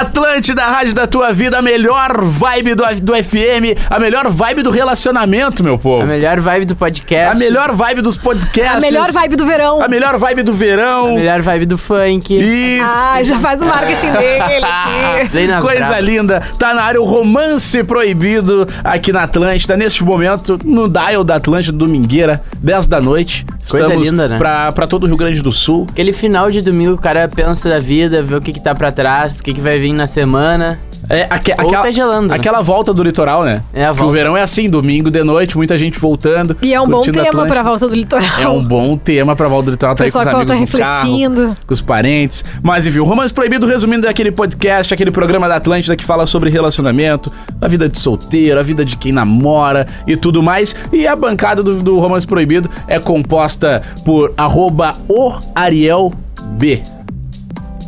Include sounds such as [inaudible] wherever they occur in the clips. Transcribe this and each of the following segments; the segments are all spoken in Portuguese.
Atlântida, a rádio da tua vida, a melhor vibe do, do FM, a melhor vibe do relacionamento, meu povo. A melhor vibe do podcast. A melhor vibe dos podcasts. A melhor vibe do verão. A melhor vibe do verão. A melhor vibe do funk. Isso. Ah, já faz o marketing [laughs] dele aqui. Coisa linda. Tá na área o romance proibido aqui na Atlântida. Neste momento, no Dial da Atlântida, domingueira, 10 da noite. Coisa Estamos linda, né? pra, pra todo o Rio Grande do Sul. Aquele final de domingo o cara pensa da vida, vê o que, que tá pra trás, o que, que vai vir na semana. É, aque- Ou aquela, tá gelando, né? aquela volta do litoral, né? É a volta. o verão é assim, domingo de noite, muita gente voltando. E é um bom tema pra volta do litoral. É um bom tema pra volta do litoral, tá aí com os amigos volta no carro, refletindo. com os parentes. Mas enfim, o Romance Proibido, resumindo, é aquele podcast, aquele programa da Atlântida que fala sobre relacionamento, a vida de solteiro, a vida de quem namora e tudo mais. E a bancada do, do Romance Proibido é composta por arroba o Ariel B.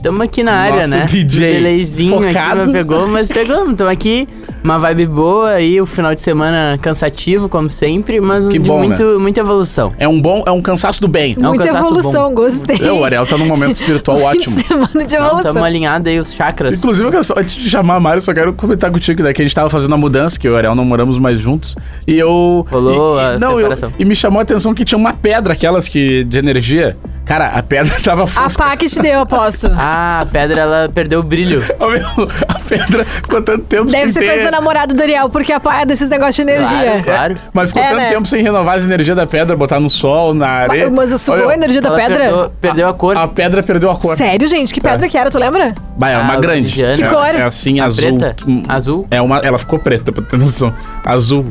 Tamo aqui na área, Nosso né? DJ Delayzinho aqui, focado. mas pegou, mas pegamos. Tamo aqui, uma vibe boa aí, o final de semana cansativo, como sempre, mas Que de bom, muito, muita evolução. É um bom, é um cansaço do bem. É um Muita evolução, gostei. É, o Ariel tá num momento espiritual [laughs] ótimo. Semana de Não, evolução. tamo alinhados aí os chakras. Inclusive, eu só- antes de chamar a Mário, eu só quero comentar contigo, né? Que a gente tava fazendo a mudança, que eu e o Ariel não moramos mais juntos. E eu. Rolou e, e- a não, eu- separação. e me chamou a atenção que tinha uma pedra, aquelas que de energia. Cara, a pedra [laughs] tava A fosca. pá que te deu, aposto. Ah, a pedra, ela perdeu o brilho. [laughs] A pedra ficou tanto tempo Deve sem ser ter. Namorada do Ariel, porque a pá é desses negócios de energia. Claro, claro. Mas ficou É, tanto né? tempo sem renovar as energias da pedra, botar no sol, na areia. Mas sugou Olha, a energia da Ela pedra? Perdeu, perdeu a cor. A pedra perdeu a cor. Sério, gente? Que pedra que era, tu lembra? Vai, é uma Ah, grande. obsidiana. Que É- cor? É assim, A azul. preta? Hum, Azul? É uma, ela ficou preta, pra ter noção. Azul.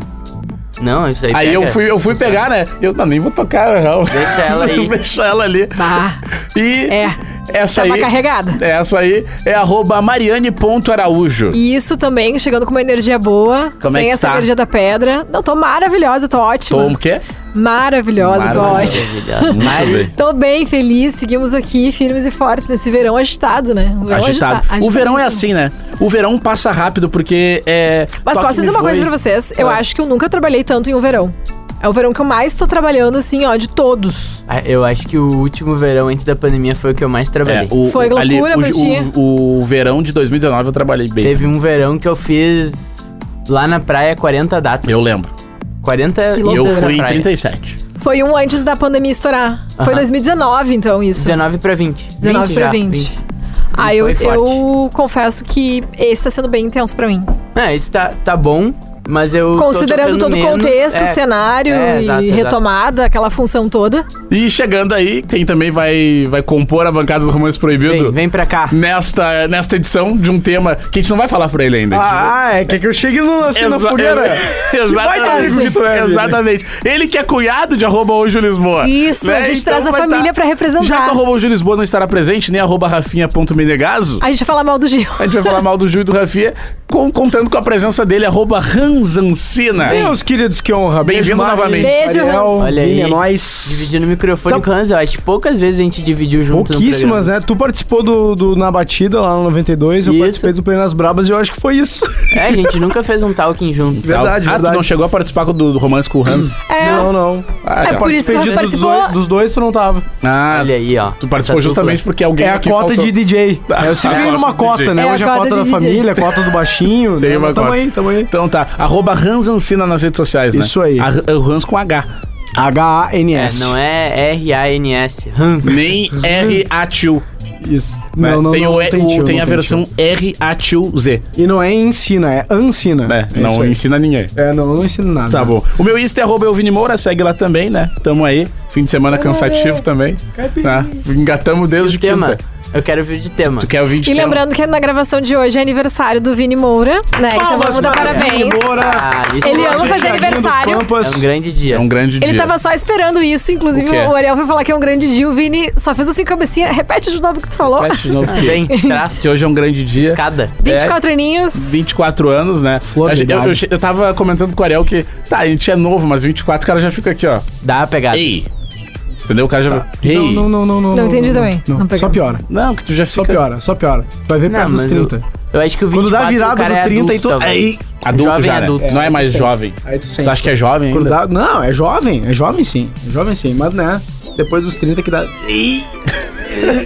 Não, isso aí Aí pega. eu fui, eu fui pegar, né? Eu não, nem vou tocar, real. Deixa ela [laughs] aí. Deixa ela ali. Bah, E é. Essa Tava aí. carregada. Essa aí é arroba mariane.araújo. E isso também, chegando com uma energia boa, Como é sem que essa tá? energia da pedra. Não, tô maravilhosa, tô ótima. Tom o quê? Maravilhosa, tô ótima. Maravilhosa. Tô bem feliz, seguimos aqui firmes e fortes nesse verão agitado, né? O verão Agitado. agita- O verão é assim, né? O verão passa rápido porque é. Mas posso dizer uma coisa pra vocês? Eu Ah. acho que eu nunca trabalhei tanto em um verão. É o verão que eu mais tô trabalhando, assim, ó, de todos. Ah, Eu acho que o último verão antes da pandemia foi o que eu mais É, trabalhei. o, Foi o- ali, loucura o, pra ti? o, o verão de 2019 eu trabalhei bem. Teve um verão que eu fiz lá na praia 40 datas. Eu lembro. 40 Que E loucura. eu fui em praia. 37. Foi um antes da pandemia estourar. Foi Aham. 2019, então, isso. 19 pra 20. 19 20 pra já, 20. Ah, eu, Foi forte. eu confesso que esse tá sendo bem intenso pra mim. É, isso tá, tá bom, mas eu. Considerando todo o menos. contexto, É, cenário é, e exato, exato. retomada, aquela função toda. E chegando aí, quem também vai, vai compor a bancada do Romance Proibido Vem, vem pra cá. nesta, nesta edição de um tema que a gente não vai falar pra ele ainda. Ah, é que, que eu chegue no, assim, na Exa- fogueira. ex- [laughs] baita amigo que tu é, Vini. Exatamente. Ele que é cunhado de arroba hoje Lisboa. Isso, né? a gente Então traz a vai família tá- pra representar. Já que arroba hoje o Lisboa não estará presente, nem arroba rafinha.menegaso, A gente vai falar mal do Gil. a gente vai falar mal do Gil e do Rafinha, com- contando com a presença dele, arroba Ranzancina. Meus queridos, que honra. Bem-vindo Beijo, novamente. Beijo, Ariel, Hans. Olha aí. é nóis. Dividindo o microfone Tá- com o Hans, eu acho que poucas vezes a gente dividiu junto. Pouquíssimas, né? Tu participou do, do Na Batida lá no 92, eu Isso. participei do Plenas Brabas e eu acho que foi isso. É, a gente nunca fez um talking juntos. Verdade, ah, verdade. tu não chegou a participar do, do romance com o Hans? É, Não, não. Ah, É por isso que Participei você de- dos, participou. dois, dos dois, tu não tava. Ah, Olha aí, ó. tu participou justamente porque alguém É a aqui cota faltou. de DJ. É, eu sempre É a venho numa cota DJ. né? É a Hoje a cota da DJ. família, a cota do baixinho. Tem né? uma Mas tamo cota. aí, tamo aí. Então tá, arroba Ranzancina nas redes sociais, né? Isso aí. A- o Hans com H. É, H-A-N-S. não é R-A-N-S. Hans. Nem R-A-Tio. Isso. né? Não, não, tem não, o, tem, o- tio, tem não a versão tio. R-A-Tio-Z. E não é ensina, é ansina. né? É isso não ensina ninguém. É, não, não ensino nada. Tá bom. O meu Insta é arroba eu, Vini Moura, segue lá também, né? Tamo aí. Fim de semana cansativo também. Tá? Engatamos desde O tema. Eu quero vir de tema. Tu quer ouvir de E tema? lembrando que na gravação de hoje é aniversário do Vini Moura, né? Então Palmas vamos dar para parabéns. Vini Moura. Ah, Ele é ama um- fazer aniversário. É um grande dia. É um grande Ele dia. tava só esperando isso, inclusive O o Ariel foi falar que é um grande dia. O Vini só fez assim com a cabecinha. Repete de novo o que tu falou. Repete de novo que, Bem, [laughs] traço. que hoje é um grande dia. Escada. 24 aninhos. 24 anos, né? Flor Eu, de eu, eu, eu tava comentando com o Ariel que, tá, a gente é novo, mas 24 o cara já fica aqui, ó. Dá a pegada. Ei! Entendeu? O cara já. Ei! Não, não, não, não, não. Não entendi também. Não, Não só piora. Não, que tu já Só fica. piora, só piora. Vai ver Não, perto dos mas 30. Eu acho que o 24 Quando dá a o virada do é 30 adulto, e tu. Aí. Adulto Jovem já, né? adulto. Não é mais tu jovem. Aí tu sente. Tu acha que é jovem Quando ainda? dá- Não, é jovem. É jovem sim. É jovem sim. Mas né? Depois dos 30 que dá. Ih, [laughs]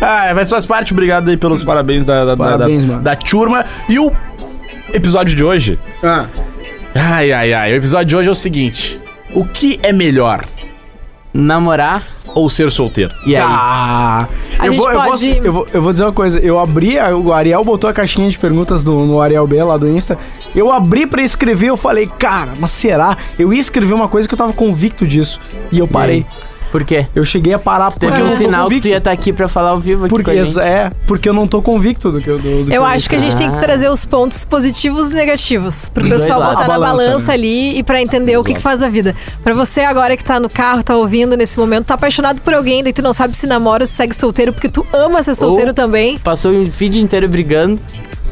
Ah, mas faz parte. Obrigado aí pelos parabéns da, da, da- Parabéns, da, mano. da turma. E o episódio de hoje... Ah, Ai, ai, ai. O episódio de hoje é o seguinte. O que é melhor? Namorar Ou ser solteiro? e aí? tá. A eu, vou, eu, vou, eu, vou, eu vou dizer uma coisa. Eu abri, o Ariel botou a caixinha de perguntas no, no Ariel B lá do Insta. Eu abri pra escrever, eu falei, cara, mas será? Eu ia escrever uma coisa que eu tava convicto disso. E eu parei. Por quê? Eu cheguei a parar porque Teve eu um sinal que tu ia estar aqui pra falar ao vivo aqui Porque, com a gente. é, porque eu não tô convicto do que eu do, do Eu acho que a gente tem que Ah. trazer os pontos positivos e negativos pro pessoal botar A na balança, balança né? ali e pra entender o que, que faz da vida. Pra você agora que tá no carro, tá ouvindo nesse momento, tá apaixonado por alguém, daí tu não sabe se namora ou se segue solteiro porque tu ama ser solteiro Ou- também. Passou o feed inteiro brigando.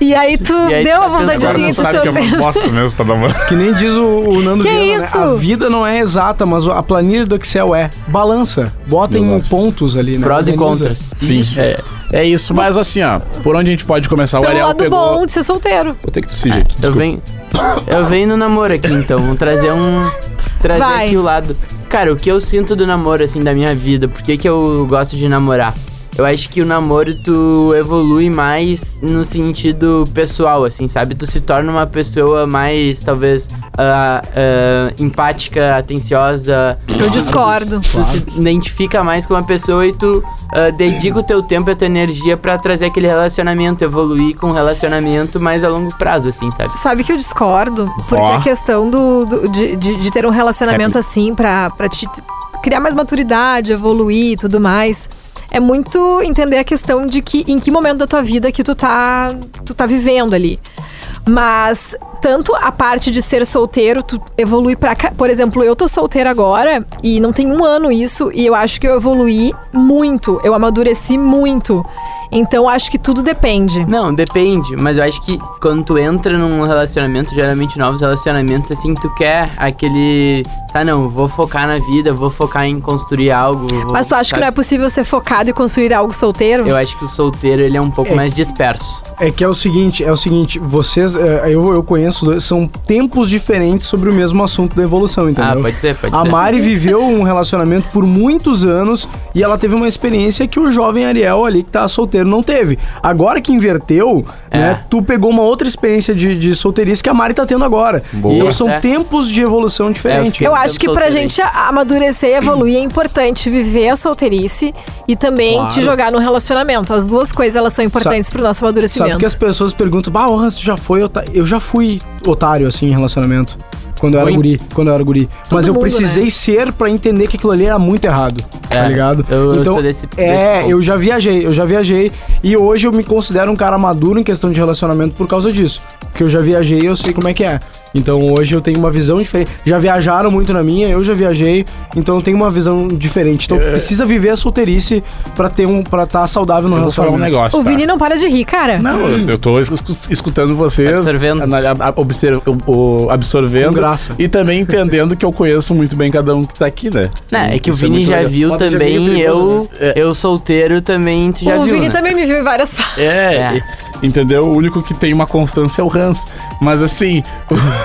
E aí tu E aí deu a não de sabe que é uma bosta mesmo, tá namorando. Que nem diz o, o Nando Que Viana, isso? né? A vida não é exata, mas a planilha do Excel é. Balança. Bota em Exato. pontos ali, né? Prós e contras. Sim, é, é isso. Mas assim, ó, por onde a gente pode começar? O Pelo Ariel lado pegou... bom de ser solteiro. Vou ter que tossir, gente. Eu desculpa. venho, eu venho no namoro aqui, então. Vamos trazer um. Trazer Vai. aqui o lado. Cara, o que eu sinto do namoro, assim, da minha vida? Por que, que eu gosto de namorar? Eu acho que o namoro tu evolui mais no sentido pessoal, assim, sabe? Tu se torna uma pessoa mais, talvez, ah, ah, empática, atenciosa. Eu discordo. Tu se identifica mais com uma pessoa e tu ah, dedica o teu tempo e a tua energia pra trazer aquele relacionamento, evoluir com um relacionamento mais a longo prazo, assim, sabe? Sabe que eu discordo? Porque Ó. a questão do, do- de, de, de ter um relacionamento assim pra, pra te criar mais maturidade, evoluir e tudo mais. É muito entender a questão de que em que momento da tua vida que tu tá, tu tá vivendo ali. Mas tanto a parte de ser solteiro, tu evolui pra. Por exemplo, eu tô solteira agora e não tem um ano isso, e eu acho que eu evoluí muito. Eu amadureci muito. Então acho que tudo depende. Não, depende, mas eu acho que quando tu entra num relacionamento, geralmente novos relacionamentos, assim, tu quer aquele. Tá, não, vou focar na vida, vou focar em construir algo. vou Mas tu acha que não é possível ser focado e construir algo solteiro? Eu acho que o solteiro, ele é um pouco É. mais disperso. É que é o seguinte, é o seguinte, vocês, é, eu, eu conheço, são tempos diferentes sobre o mesmo assunto da evolução, entendeu? Ah, pode ser, pode A ser. Mari [laughs] viveu um relacionamento por muitos anos e ela teve uma experiência que o jovem Ariel ali que tá solteiro não teve. Agora que inverteu, É. né, tu pegou uma outra experiência de, de solteirice que a Mari tá tendo agora. Boa. Então são é. tempos de evolução diferentes. fiquei- Eu Tempo acho que pra solteiro, hein? gente amadurecer e evoluir é importante viver a solteirice e também Claro. te jogar no relacionamento. As duas coisas elas são importantes pro nosso Sabe amadurecimento. que as pessoas perguntam, bah, Orhan, você já foi otário? Eu já fui otário, assim, em relacionamento. Quando eu era guri, quando eu era guri. Mas eu mundo, precisei né? ser pra entender que aquilo ali era muito errado, tá É, ligado? eu- eu sou desse- É, desse eu já viajei, eu já viajei. E hoje eu me considero um cara maduro em questão de relacionamento por causa disso. Porque eu já viajei e eu sei como é que é. Então hoje eu tenho uma visão diferente. Já viajaram muito na minha, eu já viajei, então eu tenho uma visão diferente. Então precisa viver a solteirice pra ter um para estar saudável no Eu vou falar um relacionamento. negócio, O tá? Vini não para de rir, cara. Não, eu, eu tô es- es- escutando vocês. Absorvendo. o- o- absorvendo. Com graça. E também entendendo que eu conheço muito bem cada um que tá aqui, né? Não, é que o Isso Vini muito já legal. viu também, perigoso, eu, né? eu solteiro também, tu já o viu, Vini né? também me viu em várias fases. [laughs] É, É. entendeu? O único que tem uma constância é o Hans. Mas assim.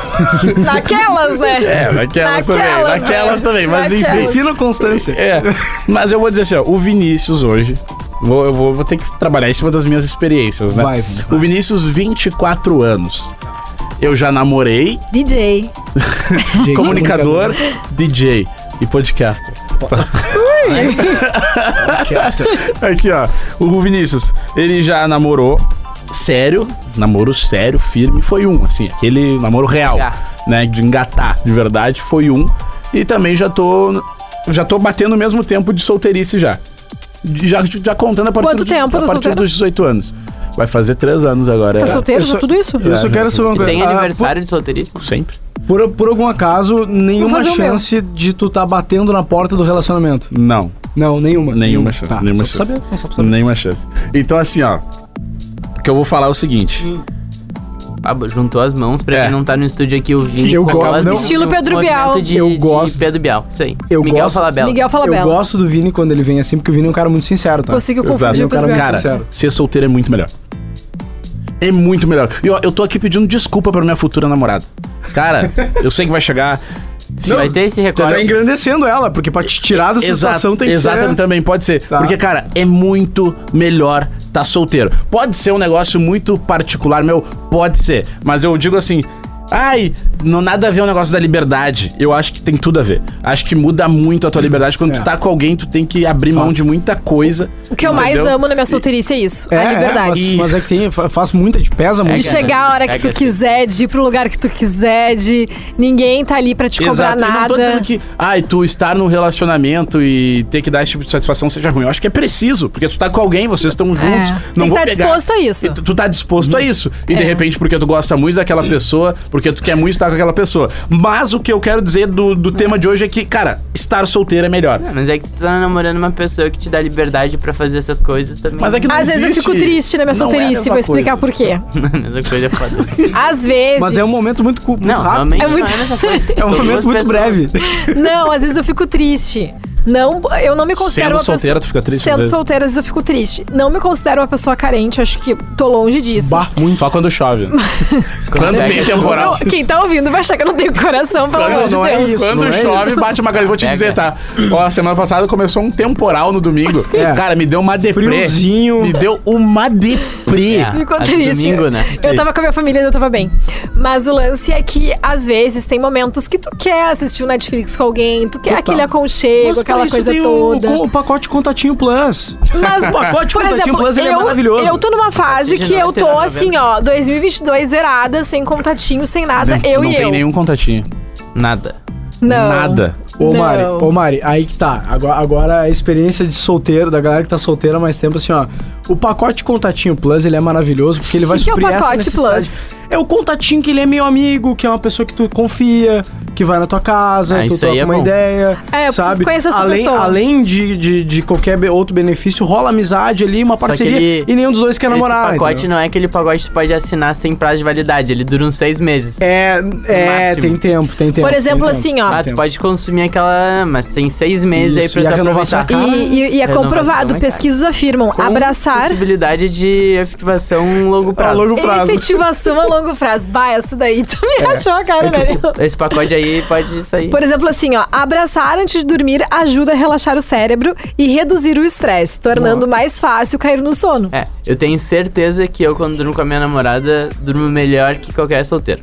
[laughs] Naquelas, né? É, naquelas, também. Naquelas, Naquelas né? também. Mas enfim. Naquelas. Defina constância. É, mas eu vou dizer assim, ó, o Vinícius hoje, vou, eu vou, vou ter que trabalhar em cima das minhas experiências, né? Vai, Vini, O Vinícius, 24 anos. Eu já namorei, DJ. comunicador, DJ e [laughs] podcaster. Aqui, ó, o Vinícius, ele já namorou sério, namoro sério, firme, foi um, assim, aquele namoro real, Já. né, de engatar, de verdade, foi um. E também já tô, já tô batendo o mesmo tempo de solteirice já. Já, já contando a partir, Quanto de- tempo a tá partir dos 18 anos. Vai fazer três anos agora. Tá é. solteiro, só- tudo isso? Eu só quero saber uma coisa. tem Ah, aniversário de solteirismo? Sempre. Por, por algum acaso, nenhuma chance de tu tá batendo na porta do relacionamento. Não. Não, nenhuma. Nenhuma chance, Tá, nenhuma só pra chance. saber, só pra saber. Nenhuma chance. Então, assim, ó. Que eu vou falar é o seguinte. Ah, juntou as mãos pra É. quem não tá no estúdio aqui ouvindo. Eu com gosto- não. Estilo de Pedro Bial. De, Eu de gosto- Pedro Bial, isso aí. Eu Miguel gosto- Falabella. Miguel fala Eu gosto do Vini quando ele vem assim, porque o Vini é um cara muito sincero, tá? Consigo Exato. confundir o Cara, Pedro Bial. Cara, sincero. ser solteiro é muito melhor. é muito melhor. E ó, eu tô aqui pedindo desculpa pra minha futura namorada. Cara, eu sei que vai chegar. Não, vai ter esse Você recorte. tá engrandecendo ela, porque pra te tirar dessa Exato, situação tem que exatamente, ser... também pode ser. Tá. Porque, cara, é muito melhor tá solteiro. Pode ser um negócio muito particular, meu, pode ser. Mas eu digo assim. Ai, não nada a ver o negócio da liberdade. Eu acho que tem tudo a ver. Acho que muda muito a tua liberdade. Quando É. tu tá com alguém, tu tem que abrir mão de muita coisa. O que eu mais entendeu? amo na minha solteirice é isso, É, a é, liberdade. mas, mas é que tem, fa- faz muita, pesa muito. De é, chegar a hora que É tu quiser, de ir pro lugar que tu quiser, de ninguém tá ali pra te cobrar Exato. Eu não tô nada. dizendo que, ai, tu estar no relacionamento e ter que dar esse tipo de satisfação seja ruim. Eu acho que é preciso, porque tu tá com alguém, vocês estão juntos. É. Não Tem que vou tá pegar- disposto a isso. Tu, tu tá disposto a isso. E de É. repente, porque tu gosta muito daquela pessoa, porque tu quer muito estar com aquela pessoa. Mas o que eu quero dizer do, do tema de hoje é que, cara, estar solteiro é melhor. É, mas é que você tá namorando uma pessoa que te dá liberdade pra fazer essas coisas também. Mas é que não Às vezes eu existe. fico triste na minha Não é a solteirice, mesma vou explicar coisa. por quê. [laughs] a mesma coisa é foda. [laughs] Às vezes. Mas é um momento muito, cu- muito Não, rápido. realmente É muito- não é a mesma coisa. É um São momento muito pessoas. breve. Não, às vezes eu fico triste. Não, eu não me considero Sendo uma solteira, pessoa... tu fica triste Sendo vezes? solteira, às vezes eu fico triste. Não me considero uma pessoa carente, acho que tô longe disso. Bah, muito. Só quando chove. [laughs] quando pega tem temporal. Não, quem tá ouvindo vai achar que eu não tenho coração, pelo amor de não é Deus. isso. Quando não é chove, bate uma galera. Vou te Pega. dizer, tá? Ó, semana passada começou um temporal no domingo. É. Cara, me deu uma deprê. Friozinho. Me deu uma deprê. É. Ficou triste. domingo, né? Eu tava com a minha família e eu tava bem. Mas o lance é que, às vezes, tem momentos que tu quer assistir o Netflix com alguém, tu quer Total. aquele aconchego, aquela isso coisa tem o- toda. O, o pacote Contatinho Plus. Mas, [laughs] O pacote por Contatinho exemplo, Plus ele é eu, maravilhoso. eu tô numa fase que eu tô 99,90. assim, ó, 2022 zerada, sem contatinho, sem nada, Não- eu não e tem eu. nenhum contatinho. Nada. Não. Nada. Ô, Não. Mari, ô, Mari, aí que tá. Agora, agora a experiência de solteiro, da galera que tá solteira há mais tempo, assim, ó. O pacote Contatinho Plus, ele é maravilhoso porque ele vai que é o suprir essa pacote. Plus? É o contatinho que ele é meu amigo, que é uma pessoa que tu confia, que vai na tua casa, Ah, tu isso troca é uma bom. ideia, É, eu preciso sabe? conhecer essa além, pessoa. Além de, de, de qualquer outro benefício, rola amizade ali, uma parceria, ele- e nenhum dos dois quer namorar. Esse pacote entendeu? não é aquele pacote que tu pode assinar sem prazo de validade. Ele dura uns seis meses. É, é tem tempo, tem tempo. Por exemplo, tempo. assim, ó. Ah, tu pode consumir aquela... Mas tem seis meses Isso, aí e a pra tu renovação aproveitar. é cara. E, e- e é Renovação comprovado, é pesquisas afirmam, Com abraçar possibilidade de efetivação a longo A prazo. longo prazo. efetivação a longo prazo. Bah, essa daí tu me achou a cara, É que né? Esse pacote aí pode sair. Por exemplo, assim, ó, abraçar antes de dormir ajuda a relaxar o cérebro e reduzir o estresse, tornando mais fácil cair no sono. É, eu tenho certeza que eu, quando durmo com a minha namorada, durmo melhor que qualquer solteiro.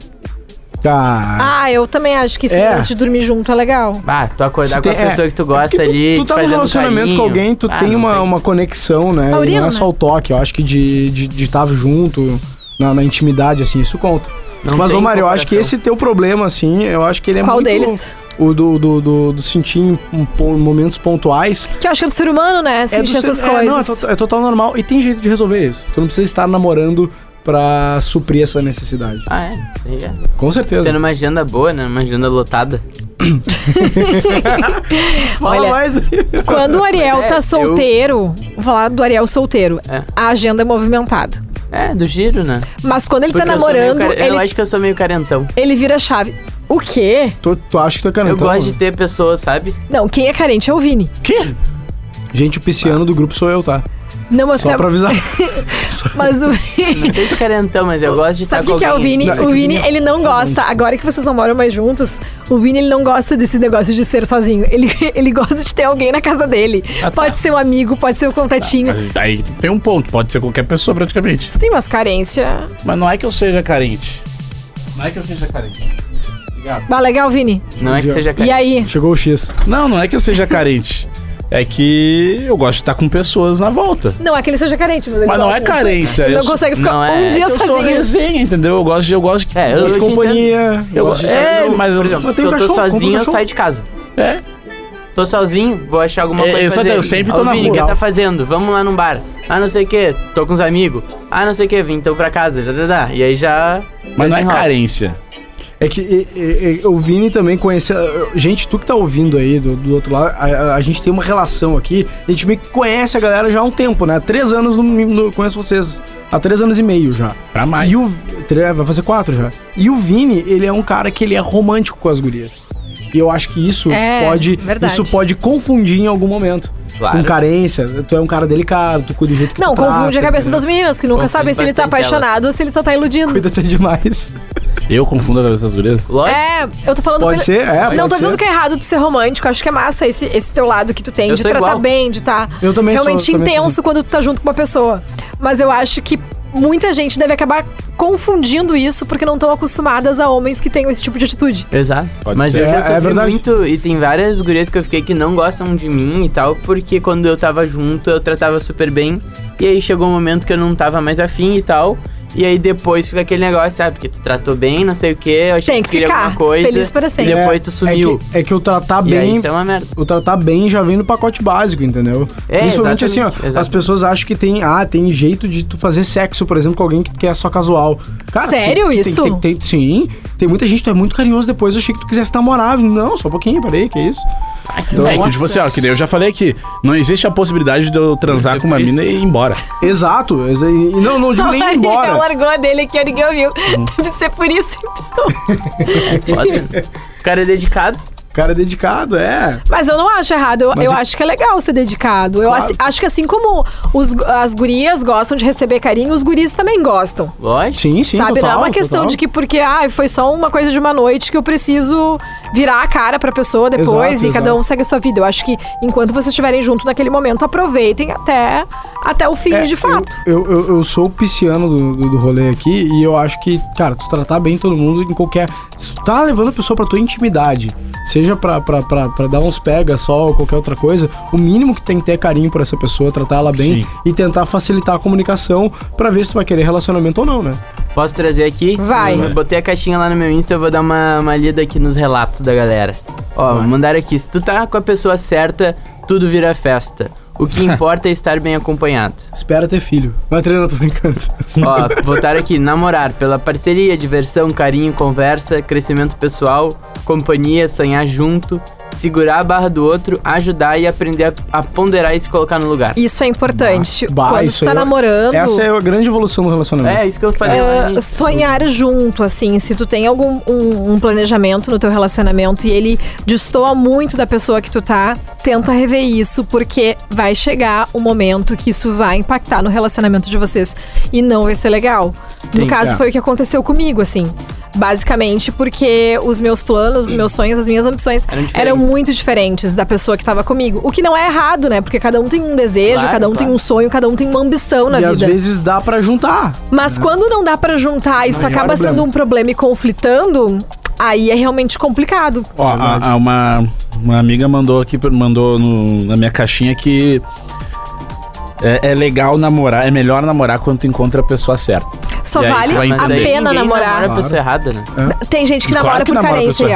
Tá. Ah, eu também acho que isso É. antes de dormir junto é legal. Ah, tu acordar Se com a tem- é, pessoa que tu é gosta porque tu- ali, Tu, tá num relacionamento carinho. com alguém, tu Ah, tem uma, uma conexão, né? Taurino, E não é né? só o toque, eu acho que de estar de, estar junto, na, na intimidade, assim, isso conta. Não Mas, ô Mário, eu acho que esse teu problema, assim, eu acho que ele é Qual muito... deles? O do, do, do, do sentir em um momentos pontuais. Que eu acho que é do ser humano, né? do Sentir essas ser- é, não, é, coisas. to- é total normal. E tem jeito de resolver isso. Tu não precisa estar namorando pra suprir essa necessidade. Ah, é. É. Com certeza. Tendo uma agenda boa, né? Uma agenda lotada. [laughs] Fala Olha, mais. Quando o Ariel É, tá eu- solteiro, vou falar do Ariel solteiro, É. a agenda é movimentada. É, do giro, né? Mas quando ele Porque tá eu sou meio namorando, care- Eu ele, acho que eu sou meio carentão. ele vira a chave. O quê? tu, tu acha que tu é Eu canetão? gosto de ter pessoas, sabe? Não, quem é carente é o Vini. Gente, o pisciano do grupo sou eu, tá? Não, mas, Só é- pra avisar. [laughs] mas o. Não sei se carentão, mas eu gosto de estar Sabe o com que, que é o. Vini? Não, é que o Vini, Vini é ele não gosta. Agora que vocês não moram mais juntos, o Vini ele não gosta desse negócio de ser sozinho. Ele, [laughs] ele gosta de ter alguém na casa dele. tá. Pode ser um amigo, pode ser um contatinho. Mas aí tem um ponto, pode ser qualquer pessoa praticamente. Sim, mas carência. Mas não é que eu seja carente. Não é que eu seja carente. Obrigado. Ah, legal, Vini. Não é que seja E carentão. aí? Chegou o X. Não, não é que eu seja carente. É que eu gosto de estar com pessoas na volta. Não é que ele seja carente, mas ele Mas não é gosta. carência. Ele eu não sou- consegue ficar não é. um É dia Eu sou sozinho. resenha, entendeu? Eu gosto de. Eu gosto de. É, Gosto eu de companhia. Eu- gosto de- é, Eu- mas eu- por exemplo, eu se eu tô cachorro, sozinho, eu saio de casa. É. Tô sozinho, vou achar alguma É, coisa eu fazer. eu sempre tô na Vini, o rua. que tá fazendo? Vamos lá num bar. Ah, não sei o que, tô com os amigos. Ah, não sei o que, vim então pra casa. Dá, dá, dá. E aí já... Mas não é carência. É que o Vini também conhece. Gente, tu que tá ouvindo aí do, do outro lado, a, a- gente tem uma relação aqui. A gente meio que conhece a galera já há um tempo, né? Há Três anos no, no- conheço vocês. Há três anos e meio já. Pra mais. E o. Vai fazer quatro já. E o Vini, ele é um cara que ele é romântico com as gurias. E eu acho que isso É, pode verdade. isso pode confundir em algum momento. Claro. Com carência, tu é um cara delicado, tu cuida do jeito que Não, tu trata, confunde a cabeça entendeu? das meninas, que nunca Confunde sabem se ele tá apaixonado ou se ele só tá iludindo. Cuida até demais. [laughs] Eu confundo a cabeça das gurias. Lógico. É, eu tô falando Pode pelo- ser, é, Não pode tô dizendo ser. que é errado de ser romântico, acho que é massa esse, esse teu lado que tu tem Eu de tratar igual. bem, de estar Eu também realmente também sou intenso assim. quando tu tá junto com uma pessoa. Mas eu acho que muita gente deve acabar confundindo isso porque não estão acostumadas a homens que tenham esse tipo de atitude. Exato. Pode Mas ser. eu já É, é sofri verdade. muito e tem várias gurias que eu fiquei que não gostam de mim e tal, porque quando eu tava junto eu tratava super bem. E aí chegou um momento que eu não tava mais afim e tal. E aí depois fica aquele negócio, sabe? Porque tu tratou bem, não sei o que, eu achei Tem que que queria ficar alguma coisa. feliz para sempre. E depois É, tu sumiu. É que, é que o tratar E aí bem isso é uma merda. o tratar bem já vem no pacote básico, entendeu? É, Principalmente assim, ó, exatamente, as pessoas acham que tem, ah, tem jeito de tu fazer sexo, por exemplo, com alguém que quer só casual. Cara, Sério tem- isso? Tem, tem- tem- sim, tem muita gente que tu é muito carinhoso depois, eu achei que tu quisesse namorar. Não, só um pouquinho, peraí, que isso? Então, é que, tipo assim, ó, que nem eu já falei aqui, não existe a possibilidade de eu transar com uma mina e ir embora. Exato, exa- e não, não digo nem ir [laughs] embora. largou a dele aqui, ninguém ouviu. Deve ser por isso, então. [laughs] Foda. [laughs] o cara é dedicado. O cara é dedicado, é. Mas eu não acho errado. Eu, eu acho que é legal ser dedicado. Eu Claro. assi- acho que assim como os- as gurias gostam de receber carinho, os guris também gostam. Lógico. Sim, sim, sabe? total, não é uma questão total. de que porque ah, foi só uma coisa de uma noite que eu preciso virar a cara pra pessoa depois Exato, e cada exato. um segue a sua vida. Eu acho que enquanto vocês estiverem junto naquele momento, aproveitem até, até o fim, É, de fato. Eu, eu, eu sou o pisciano do, do, do rolê aqui e eu acho que, cara, tu tratar bem todo mundo em qualquer. Se tu tá levando a pessoa pra tua intimidade, seja pra, pra, pra, pra dar uns pega só ou qualquer outra coisa, o mínimo que tem que ter é carinho por essa pessoa, tratar ela bem Sim. e tentar facilitar a comunicação pra ver se tu vai querer relacionamento ou não, né? Posso trazer aqui? Vai. Eu botei a caixinha lá no meu Insta, eu vou dar uma, uma lida aqui nos relatos da galera. Ó, mandaram aqui, se tu tá com a pessoa certa, tudo vira festa. O que [laughs] importa é estar bem acompanhado. Espera ter filho. Mas treina, tô brincando. Ó, [laughs] botaram aqui, namorar, pela parceria, diversão, carinho, conversa, crescimento pessoal, companhia, sonhar junto, segurar a barra do outro, ajudar e aprender a, a ponderar e se colocar no lugar. Isso é importante. Bah, Quando isso tu tá é- namorando. Essa é a grande evolução do relacionamento. É, isso que eu falei início. sonhar junto, assim, se tu tem algum um, um planejamento no teu relacionamento e ele destoa muito da pessoa que tu tá, tenta rever isso, porque vai chegar um momento que isso vai impactar no relacionamento de vocês e não vai ser legal. No Sim, caso, é. foi o que aconteceu comigo, assim. Basicamente porque os meus planos, os meus sonhos, as minhas ambições Eram eram muito diferentes da pessoa que tava comigo. O que não é errado, né? Porque cada um tem um desejo, Claro, cada um tem claro. um sonho, cada um tem uma ambição na e vida. às vezes dá pra juntar. Mas quando não dá pra juntar, isso Maior acaba problema. sendo um problema e conflitando, aí é realmente complicado. Ó, a- a- uma, uma amiga mandou aqui, mandou no- na minha caixinha que é, é legal namorar, é melhor namorar quando tu encontra a pessoa certa. Só E vale a pena ninguém namorar. namora a pessoa errada, né? Tem gente que Claro namora que por namora carência.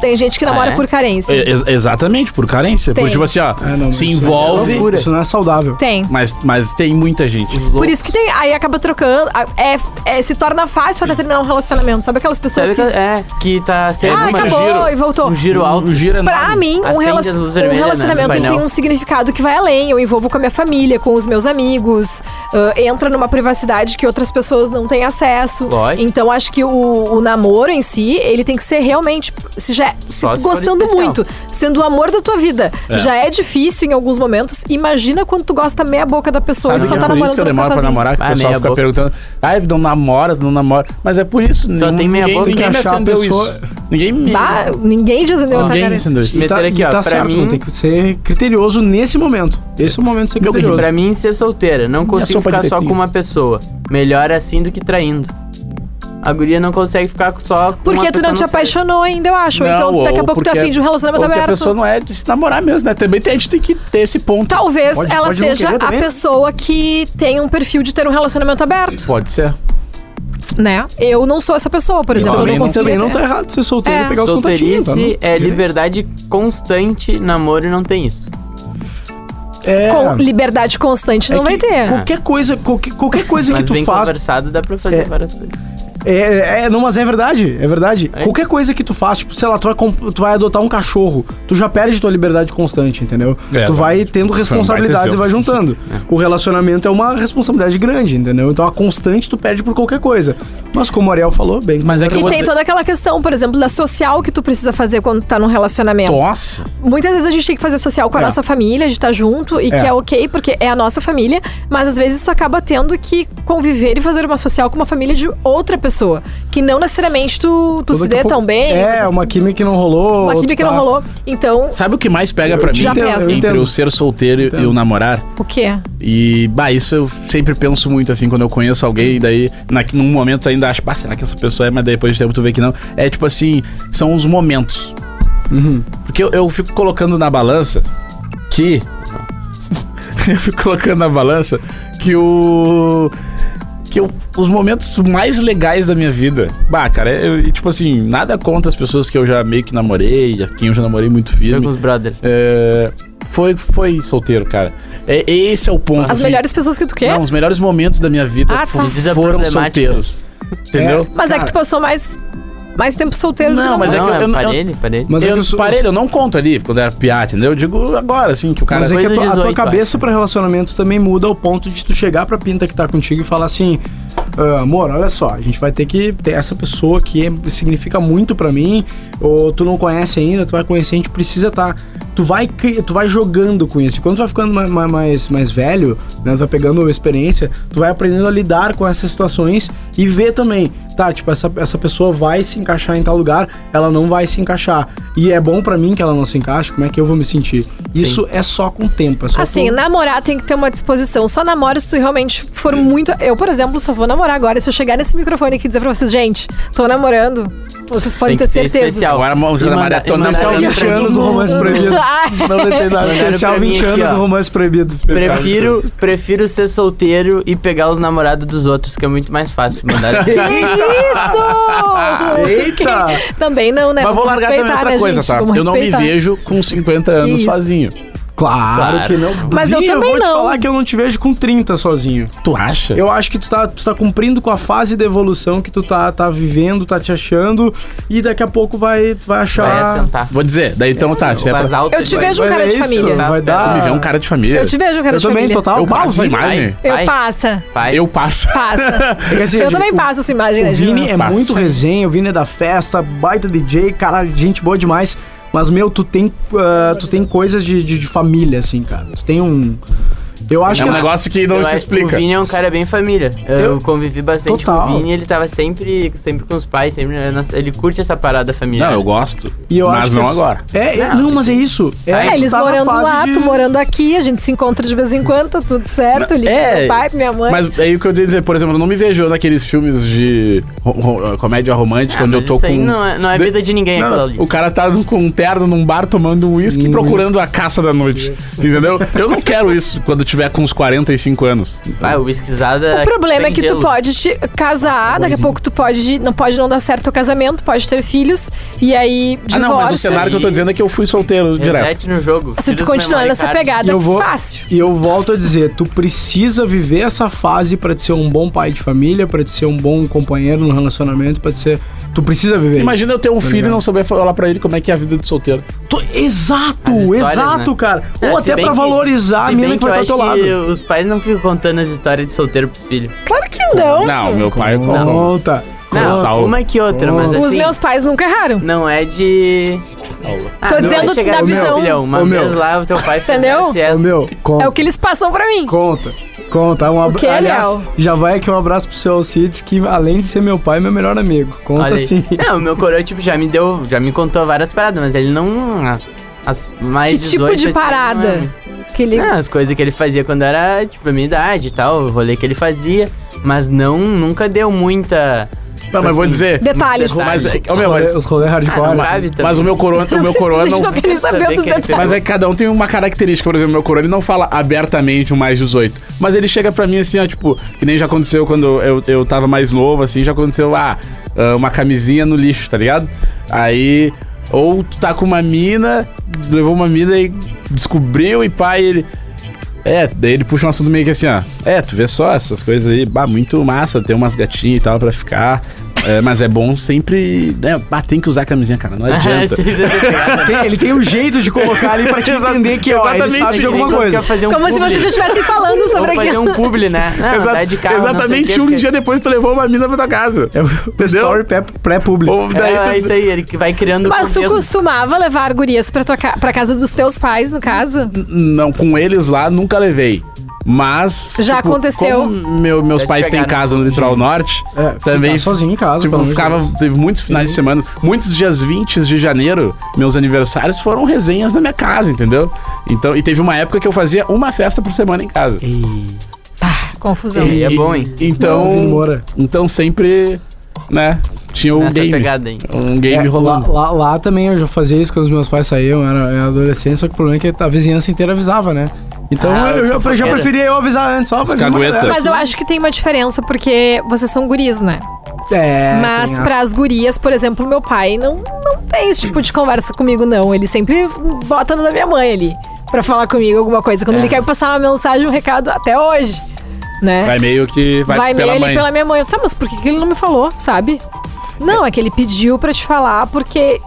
Tem gente que namora é? por carência. É, ex- exatamente, por carência. Tem. Por, tipo assim, ó, É, não, se isso é envolve, loucura. Isso não é saudável. Tem. mas, mas tem muita gente. Por isso que tem. Aí acaba trocando. a- É, é, se torna fácil até terminar um relacionamento. Sabe aquelas pessoas Sabe que. que, é, que tá sendo Ah, acabou giro. e voltou. um giro alto. Um giro Pra mim, um, Acende rela- as luzes um né, relacionamento ele tem um significado que vai além. Eu envolvo com a minha família, com os meus amigos, ah, entra numa privacidade que outras pessoas não têm acesso. Lógico. Então acho que o, o namoro em si, ele tem que ser realmente. Se já, se Só se gostando muito, sendo o amor da tua vida, É. já é difícil em alguns momentos. Imagina quando tu gosta meia boca da pessoa Sabe e tu só que tá é por namorando isso que eu demoro pra namorar, que o pessoal fica boca. perguntando, ai, não namora, não namora. Mas é por isso, Só tem meia ninguém, boca, ninguém me que achar a acendeu pessoa- isso. Ninguém me... Bah, ninguém já acendeu Ninguém cara. acendeu isso. Mas tá, e ó, tá certo, mim- tem que ser criterioso nesse momento. Esse é o momento de ser criterioso. Pra mim, ser solteira, não consigo ficar só com uma pessoa. Melhor assim do que traindo. A guria não consegue ficar só com uma Porque tu não te apaixonou ainda, eu acho. Não, então daqui a ou pouco tu é porque- afim de um relacionamento que aberto. a pessoa não é de se namorar mesmo, né? Também tem, a gente tem que ter esse ponto. Talvez Pode- ela pode seja a também. pessoa que tem um perfil de ter um relacionamento aberto, Pode ser. né? Eu não sou essa pessoa, por exemplo. Eu, também não consigo. Também não tá errado ser solteiro É. e pegar os contatinhos, tá? Solteirice é liberdade constante, namoro não tem isso. É. Com liberdade constante É não vai que ter. Qualquer coisa, qualquer, qualquer [laughs] coisa que Mas tu bem faz. conversado dá pra fazer É. várias coisas. É, é, não, mas é verdade, é verdade. É? Qualquer coisa que tu faz, tipo, sei lá, tu vai, tu vai adotar um cachorro, tu já perde tua liberdade constante, entendeu? É, tu vai tendo responsabilidades e vai juntando. [laughs] O relacionamento é uma responsabilidade grande, entendeu? Então a constante tu perde por qualquer coisa. Mas como o Ariel falou, bem. Mas é que E tem dizer... toda aquela questão, por exemplo, da social que tu precisa fazer quando tá num relacionamento. Nossa! Muitas vezes a gente tem que fazer social com a É. nossa família, de estar junto, e É. que é ok, porque é a nossa família, mas às vezes tu acaba tendo que conviver e fazer uma social com uma família de outra pessoa. Que não necessariamente tu, tu se dê tão bem. É, uma química que não rolou. uma química que não tá- rolou. Então, Sabe o que mais pega pra mim Já pesa. Eu entre o ser solteiro e o namorar? o quê? E, bah, isso eu sempre penso muito, assim, quando eu conheço alguém, e daí, na, num momento ainda acho, pá, será que essa pessoa é, mas depois de tempo tu vê que não. É tipo assim, são os momentos. Uhum. Porque eu, eu fico colocando na balança que. [laughs] eu fico colocando na balança que o. Que eu, os momentos mais legais da minha vida. Bah, cara, eu, tipo assim, nada contra as pessoas que eu já meio que namorei, a quem eu já namorei muito firme. os brother. É, foi, foi solteiro, cara. É, esse é o ponto. As assim. melhores pessoas que tu quer? Não, os melhores momentos da minha vida Ah, tá. Foram solteiros. Entendeu? Mas é que tu passou mais, mais tempo solteiro que Não, mas é não, que eu- é eu- parelho, parelho. Mas é eu que os- parei, eu não conto ali quando era piá, entendeu? Eu digo agora, assim, que o cara. Mas é que a tua, do a tua 18, cabeça pra relacionamento também muda ao ponto de tu chegar pra pinta que tá contigo e falar assim: "Ah, amor, olha só, a gente vai ter que ter essa pessoa que é- significa muito pra mim, ou tu não conhece ainda, tu vai conhecer, a gente precisa tá. Tu vai, tu vai jogando com isso. E quando tu vai ficando ma- ma- mais, mais, velho, né, tu vai pegando experiência, tu vai aprendendo a lidar com essas situações e ver também, tá, tipo, essa, essa pessoa vai se encaixar em tal lugar, ela não vai se encaixar. E é bom pra mim que ela não se encaixe, como é que eu vou me sentir? Isso é só com o tempo, é só Assim, com... namorar tem que ter uma disposição. Só namora se tu realmente for muito. Eu, por exemplo, só vou namorar agora. Se eu chegar nesse microfone aqui e dizer pra vocês, gente, tô namorando, vocês podem Tem ter certeza. especial. Agora a música da maratona e é pra 20 mim. anos do romance proibido. [laughs] Não tem nada. Especial pra mim 20 aqui, anos do romance proibido. especial. Prefiro, prefiro ser solteiro e pegar os namorados dos outros, que é muito mais fácil mandar. [laughs] Que isso! Eita! [laughs] Também não, né? Mas vou largar também outra né, coisa, gente? tá? Eu não me vejo com 50 anos isso? sozinho. Claro, Claro. que não. Mas eu Vini, também vou te não. falar que eu não te vejo com 30 sozinho. Tu acha? Eu acho que tu tá, tu tá cumprindo com a fase de evolução que tu tá, tá vivendo, tá te achando, e daqui a pouco vai, vai achar. Vai assentar. Vou dizer, daí então tá, se é pra... Eu te vai- vejo um cara de isso, família. Vai Tu dar. me vê um cara de família. Eu te vejo, cara Eu de também, família. total. Eu passo essa Vini, imagem. Eu passa. Eu passo. Passa. [laughs] É assim, eu também o- passo essa imagem, né, O Vini Gil? é muito resenha, o Vini é da festa, baita DJ, cara, gente boa demais. Mas, meu, tu tem, ah, tu tem coisas de, de, de família, assim, cara. Tu tem um. Eu acho É um que. negócio que não Eu se explica. O Vini é um cara bem família. Eu, Eu- convivi bastante Total. com o Vini, ele tava sempre, sempre com os pais, sempre, ele curte essa parada familiar. Não, eu gosto. E eu mas acho não que- agora. É, é- Não, não, mas é isso. É, É, tu eles tá morando lá, de- tu morando aqui, a gente se encontra de vez em quando, tá tudo certo. Liga É, meu pai, minha mãe. Mas aí o que eu ia dizer, por exemplo, eu não me vejo naqueles filmes de ro- ro- comédia romântica Ah, onde eu tô isso com. aí não é, não é vida de ninguém Não, ali. o cara tá com um terno num bar tomando um uísque e Um procurando a caça da noite. Entendeu? Eu não quero isso quando tiver com uns 45 anos. Ah, o whiskyzada. O problema é que tu pode te casar, daqui a pouco tu pode não pode não dar certo o casamento, pode ter filhos e aí Ah, divórcio. não, mas o cenário que eu tô dizendo é que eu fui solteiro direto. Resete no jogo. Se tu continuar nessa card. pegada, E eu vou- fácil. E eu volto a dizer, tu precisa viver essa fase pra te ser um bom pai de família, pra te ser um bom companheiro no relacionamento, pra te ser. Tu precisa viver. Imagina eu ter um filho e ligado? não souber falar pra ele como é que é a vida de solteiro. Tu- exato, exato, né? cara. É, Ou até pra que- valorizar a mina que que vai estar ao acho teu que lado. os pais não ficam contando as histórias de solteiro pros filhos. Claro que não. Não, meu pai conta. Conta. Não, uma que outra, mas Os assim... Os meus pais nunca erraram. Não é de... Ah, Tô não dizendo da visão. Filhão, uma Ô, vez meu. lá o teu pai fez Entendeu? e. Ô, meu, conta. É o que eles passam pra mim. Conta. Conta. Um abra... O que, Aliás, Léo? já vai aqui um abraço pro seu Alcides, que além de ser meu pai, é meu melhor amigo. Conta assim. [laughs] Não, o meu coroa, tipo, já me deu, já me contou várias paradas, mas ele não... As, as mais Que tipo 18, de assim, parada? não é- Que ele... Não, as coisas que ele fazia quando era, tipo, a minha idade e tal, o rolê que ele fazia, mas não, nunca deu muita... Não, mas vou dizer. Detalhes. Mas, é- Os meu, rolê- mas, Os rolês Ah, hardcore. cabe também. mas o meu coroa, o meu coroa [laughs] A gente não. não quer nem saber saber dos quem ele detalhes. Mas é que cada um tem uma característica, por exemplo, meu coroa ele não fala abertamente o mais 18. Mas ele chega pra mim assim, ó, tipo, que nem já aconteceu quando eu, eu tava mais novo, assim, já aconteceu, ah, ah, uma camisinha no lixo, tá ligado? Aí, ou tu tá com uma mina, levou uma mina e descobriu e pai, ele. É, daí ele puxa um assunto meio que assim, ó. É, tu vê só essas coisas aí, bah, muito massa, tem umas gatinhas e tal pra ficar. É, mas é bom sempre. Né, ah, tem que usar a camisinha, cara. Não [laughs] adianta. Sim, Tem- ele tem um jeito de colocar ali pra te [laughs] entender que, ó, ele Exatamente. sabe de alguma coisa. fazer um Como se publi. vocês já estivessem falando sobre fazer aquilo. um publi, né? [laughs] Não, Exa- dá de carro, exatamente quê, um porque- dia depois tu levou uma mina pra tua casa. É o story pré- pré-publi. É, tu- é isso aí, ele que vai criando Mas tu contexto. costumava levar gurias pra, tua ca... pra casa dos teus pais, no caso? Não, com eles lá nunca levei. Mas. Já aconteceu. como meu- meus te pais têm pegaram casa no litoral norte. É, também. ficar sozinho em casa, Tipo, ficava. Deus. Teve muitos finais de semana. Muitos dias 20 de janeiro, meus aniversários foram resenhas na minha casa, entendeu? Então, e teve uma época que eu fazia uma festa por semana em casa. Confusão. E é bom, hein? Então. Moura. Então sempre. Né? Tinha um Nessa game. pegada. Um game É, rolando. Lá, lá- lá também eu já fazia isso quando os meus pais saíam, era, era adolescente, só que o problema é que a vizinhança inteira avisava, né? Então Ah, eu, já- eu já fofoqueira. preferia eu avisar antes, só pra cagueta. Mas eu acho que tem uma diferença, porque vocês são guris, né? É, Mas tem para as gurias, por exemplo, meu pai não, não tem esse tipo de conversa comigo, não. Ele sempre bota no da minha mãe ali pra falar comigo alguma coisa. Quando É. ele quer passar uma mensagem, um recado, até hoje, né? Vai meio que. Vai, Vai pela meio mãe. ali pela minha mãe. Tá, mas por que, que ele não me falou, sabe? Não, é que ele pediu pra te falar porque.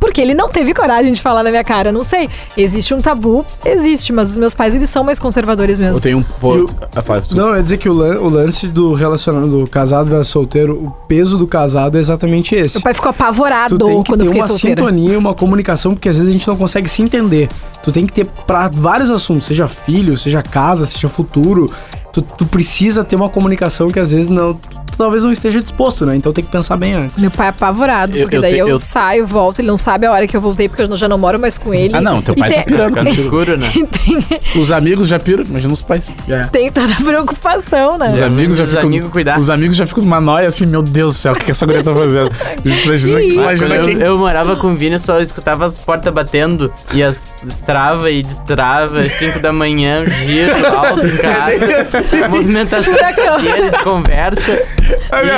Porque ele não teve coragem de falar na minha cara, não sei. Existe um tabu? Existe, mas os meus pais, eles são mais conservadores Eu mesmo. tenho um. Pô, E o- Ah. Não, eu ia dizer que o, lan- o lance do relacionamento do casado versus solteiro, o peso do casado é exatamente esse. Meu pai ficou apavorado Tu tem que quando eu ter fiquei uma solteira. sintonia, uma comunicação, porque às vezes a gente não consegue se entender. Tu tem que ter pra vários assuntos, seja filho, seja casa, seja futuro. Tu, tu precisa ter uma comunicação que às vezes não, talvez não esteja disposto, né? Então tem que pensar bem antes. Meu pai é apavorado, Eu- porque eu daí te- eu, eu- saio, volto, ele não sabe a hora que eu voltei, porque eu já não moro mais com ele. Ah, não, teu E pai tá tem- pirando no escuro, né? [laughs] Tem, Os amigos já piram, imagina os pais. É. tem toda a preocupação, né? Os amigos já ficam. amigos cuidar. Os amigos já ficam numa noia assim, meu Deus do céu, o que, que essa guria tá fazendo? [laughs] Imagina, Que imagina Quando quem. eu, eu morava com o Vini, eu só escutava as portas batendo e as destrava e destrava, 5 da manhã, giro alto em casa, [laughs] movimentação de conversa.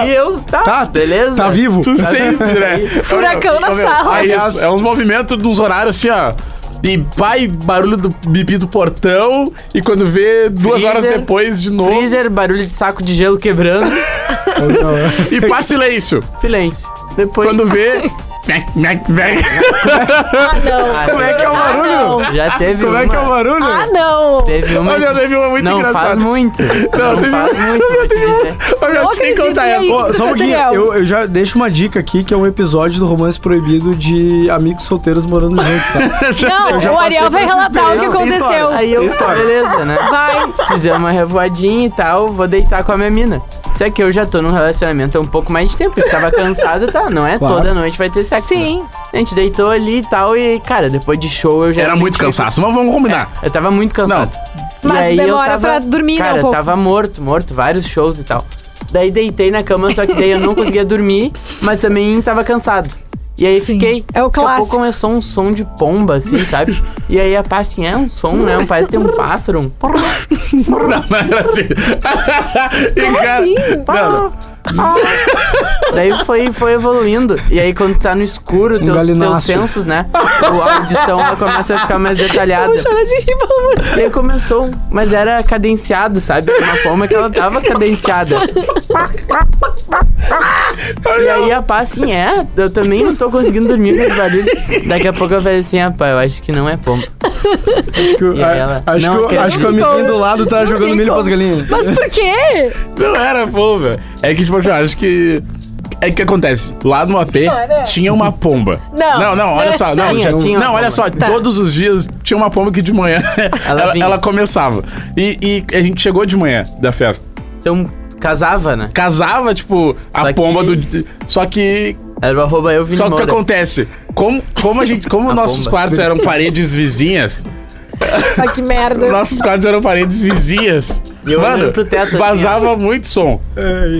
E eu, tá, Tá, beleza. Tá vivo? Tu sempre, né? [laughs] Furacão na sala. É isso, é uns movimentos dos horários assim, ó. E pai, barulho do bibi do portão. E quando vê, duas Freezer. horas depois, de novo. Freezer, barulho de saco de gelo quebrando, [laughs] E pá, silêncio. silêncio. Depois. Quando vê. [laughs] Ah, não. Ah, [laughs] Como é que é o Ah, barulho? não. Já teve Como uma. é que é o barulho? Ah, não. Teve uma. Olha, teve uma muito não engraçada. faz muito. Não, teve- faz muito, vou te dizer. Olha, Não eu tinha que contar essa. Só um pouquinho, eu, eu já deixo uma dica aqui, que é um episódio do Romance Proibido de amigos solteiros morando juntos, tá? [laughs] Não, o Ariel vai relatar o que aconteceu. Aí eu, beleza, né? Vai. Fizemos uma revoadinha e tal, vou deitar com a minha mina. Só que eu já tô num relacionamento há um pouco mais de tempo. Eu tava cansado, tá? Não é Claro. toda noite vai ter sexo. né? Sim. A gente deitou ali e tal, e, cara, depois de show eu já. Era muito cansaço, mas vamos combinar. Eu tava muito cansado. E Mas aí eu demora tava- pra dormir, né, Cara, um tava morto, morto, vários shows e tal. Daí deitei na cama, só que daí eu não conseguia dormir, mas também tava cansado. E aí Sim, fiquei. é o Daqui a pouco clássico. começou um som de pomba, assim, sabe? E aí a pá assim, é um som, né? Um, parece que tem um pássaro. Um... [laughs] Não, não era assim. [laughs] e cara. assim? Não, não. [laughs] Daí foi, foi evoluindo. E aí quando tá no escuro, teus, teus galináceo. sensos, né? O- A audição ela começa a ficar mais detalhada. Vou chorar de rir, pelo amor de Deus. E aí começou, um- mas era cadenciado, sabe? Uma forma que ela tava [laughs] cadenciada. E aí a pá assim, é, eu também não tô conseguindo dormir com esse barulho. Daqui a pouco eu falei assim, ah, pá, eu acho que não é pomba. Acho que, E aí ela, acho, não, que, o- acho que o amiguinho do lado tá jogando milho pras galinhas. Mas por quê? [laughs] Não era pomba. É que, tipo assim, eu acho que. É que que acontece? Lá no AP Olha. tinha uma pomba. Não. Não, não, olha só. Não, Tinha, já- tinha não olha pomba. só. Tá. Todos os dias tinha uma pomba que de manhã [laughs] Ela ela, ela começava. E, e a gente chegou de manhã da festa. Então, casava, né? Casava, tipo, a Só pomba que- do. Só que. Era o arroba eu, Vini Só que o que acontece? Como, como a gente. Como [laughs] A nossos pomba. quartos eram paredes vizinhas. Ah, que merda. Nossos quartos eram paredes vizinhas. E eu Mano, pro teto, assim, vazava muito som.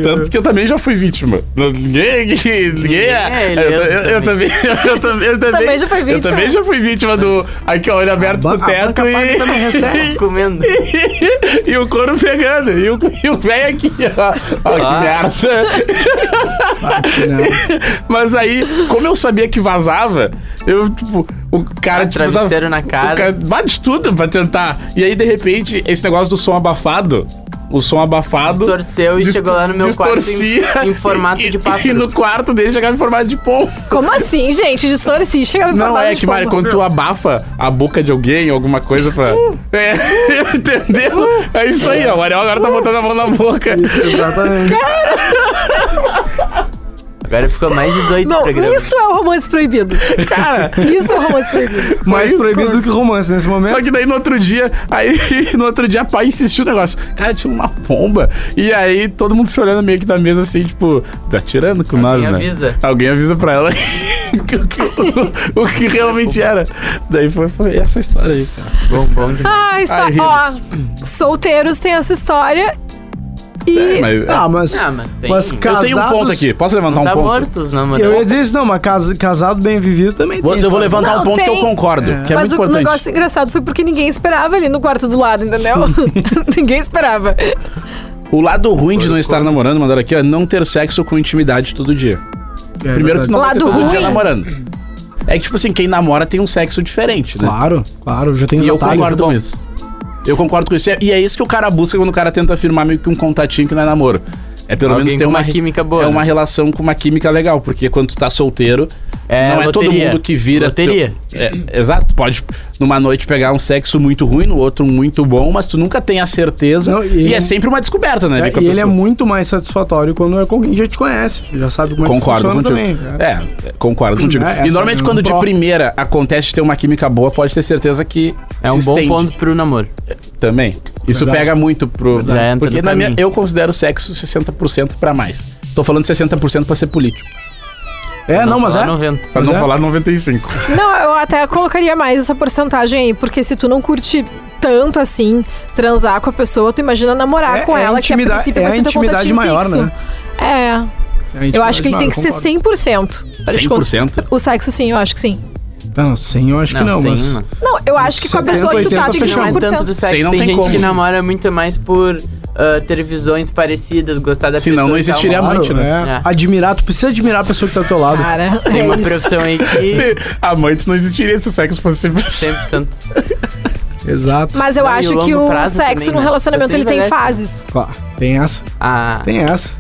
Tanto que eu também já fui vítima. Ninguém. Ninguém é. é eu, eu- eu também. [laughs] Eu, também. Eu também, Também já Eu vítima. também já fui vítima do. Aqui, ó, olho aberto ba- pro a teto também recebe. e. [laughs] Comendo. e o couro pegando. E o, e o velho aqui, ó. Ó, que Ah. merda. Mas aí, como eu sabia que vazava, eu, tipo, o cara, tipo, tava- Travesseiro na cara. o cara bate tudo pra tentar. E aí, de repente, esse negócio do som abafado o som abafado. Distorceu e chegou lá no meu distorcia, quarto em, em formato [laughs] e, de E pássaro. no quarto dele chegava em formato de pombo. Como assim, gente? Distorci, chega Não, é que, Mari, quando tu abafa a boca de alguém, alguma coisa pra. É, [laughs] entendeu? É isso aí, ó. O Ariel agora tá botando a mão na boca. Isso, exatamente. [laughs] Agora ficou mais 18 Não, programas. isso é o romance proibido. Cara, Isso é o romance proibido. [laughs] Mais proibido do que romance nesse momento. Só que daí no outro dia, aí [laughs] no outro dia a pai insistiu no negócio. Cara, tinha uma pomba. E aí todo mundo se olhando meio que da mesa assim, tipo, tá tirando com Alguém nós, né? avisa. Alguém avisa pra ela [laughs] o, que, o, o que realmente era. Daí foi, foi essa história aí, cara. Bom, bom. Ah, está. Ai, Ó, solteiros tem essa história. E. É, mas, Ah, mas. Ah, mas tem- mas Eu eu tenho um casados- ponto aqui. Posso levantar Não um tá ponto? morto os namorados. Eu ia dizer isso, não, mas cas- casado bem vivido também Vou- tem. eu vou história. levantar Não, um ponto que eu tem. concordo, que é Mas muito o importante. negócio engraçado foi porque ninguém esperava ali no quarto do lado, entendeu? [laughs] ninguém esperava. O lado ruim de não estar namorando, mandaram aqui, é não ter sexo com intimidade todo dia. É Primeiro que tu não vai ter Lado todo dia ruim? namorando. É que, tipo assim, quem namora tem um sexo diferente, né? Claro, claro, já tem os E eu concordo com isso. Eu concordo com isso. E é isso que o cara busca quando o cara tenta afirmar meio que um contatinho que não é namoro. É pelo Alguém menos ter uma, uma química boa, É né? uma relação com uma química legal, porque quando tu tá solteiro, É não é todo mundo que vira. Loteria. teu- É, exato. Pode numa noite pegar um sexo muito ruim, no outro muito bom, mas tu nunca tem a certeza. Não, e e é sempre uma descoberta, né? É, e ele é muito mais satisfatório quando é com quem já te conhece, já sabe como Concordo é que funciona contigo. também. né? É, concordo contigo. É, e normalmente quando de primeira acontece de ter uma química boa, pode ter certeza que É se um bom estende. ponto pro namoro. Também. Isso Verdade. pega muito pro. Já entra Porque na minha, eu considero sexo 60% pra mais. Tô falando 60% pra ser político. É, não, mas falar é. 90. Pra Mas não é. falar 95. [laughs] Não, eu até colocaria mais essa porcentagem aí, porque se tu não curte tanto assim transar com a pessoa, tu imagina namorar É- com é ela, que a princípio é vai ser intimidade maior, fixo. né? É, É eu acho que ele tem que ser 100%. pra te cons- 100%? O sexo sim, eu acho que sim. Não, 100 eu acho que não, sem, mas. não. Não, eu acho que com a 70, pessoa que tu tá 80 tem que ser Não é tanto 100%. do Sem sexo. não Tem tem gente como. que namora muito mais por ah, ter visões parecidas, gostar da Senão pessoa. não e tal. existiria amante, né? é. É. Admirar, tu precisa admirar a pessoa que tá ao teu lado. Cara, Tem é uma isso. profissão aí que [laughs] [laughs] Amantes não existiria se o sexo fosse 100%. 100%. [laughs] Exato. Mas eu Não, e acho que longo o prazo sexo também, no né? relacionamento Você ele tem envelhece. fases. Tem essa. A, Tem essa.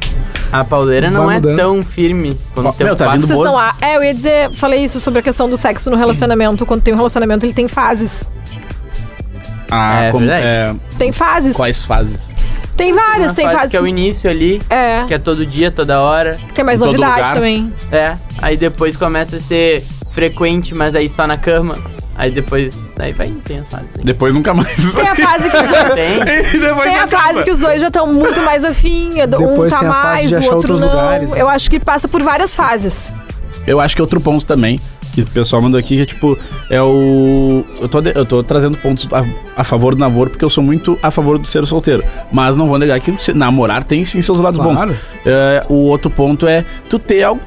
A pauleira não Vai é mudando. tão firme quando Ó, tem meu, um tá vindo Vocês boas- não há. É, eu ia dizer, falei isso sobre a questão do sexo no relacionamento. Quando tem um relacionamento, ele tem fases. Ah, É como- verdade. é, Tem fases. quais fases? Tem várias, Uma tem fase fases. que é o início ali, É, que é todo dia, toda hora. tem mais em todo novidade lugar. também. É. Aí depois começa a ser frequente, mas aí só na cama. Aí depois. Aí vai, tem as fases. aí. Depois nunca mais. Tem a fase que os dois. [laughs] Tem. A fase que os dois já estão muito mais afim, um Depois tá mais, o outro outros não. lugares, né? Eu acho que passa por várias fases. Eu acho que outro ponto também, que o pessoal mandou aqui, que é tipo, é o. Eu tô, de- eu tô trazendo pontos a, a favor do namoro, porque eu sou muito a favor do ser solteiro. Mas não vou negar que se- namorar tem sim seus lados Claro. bons. É, o outro ponto é tu ter algo.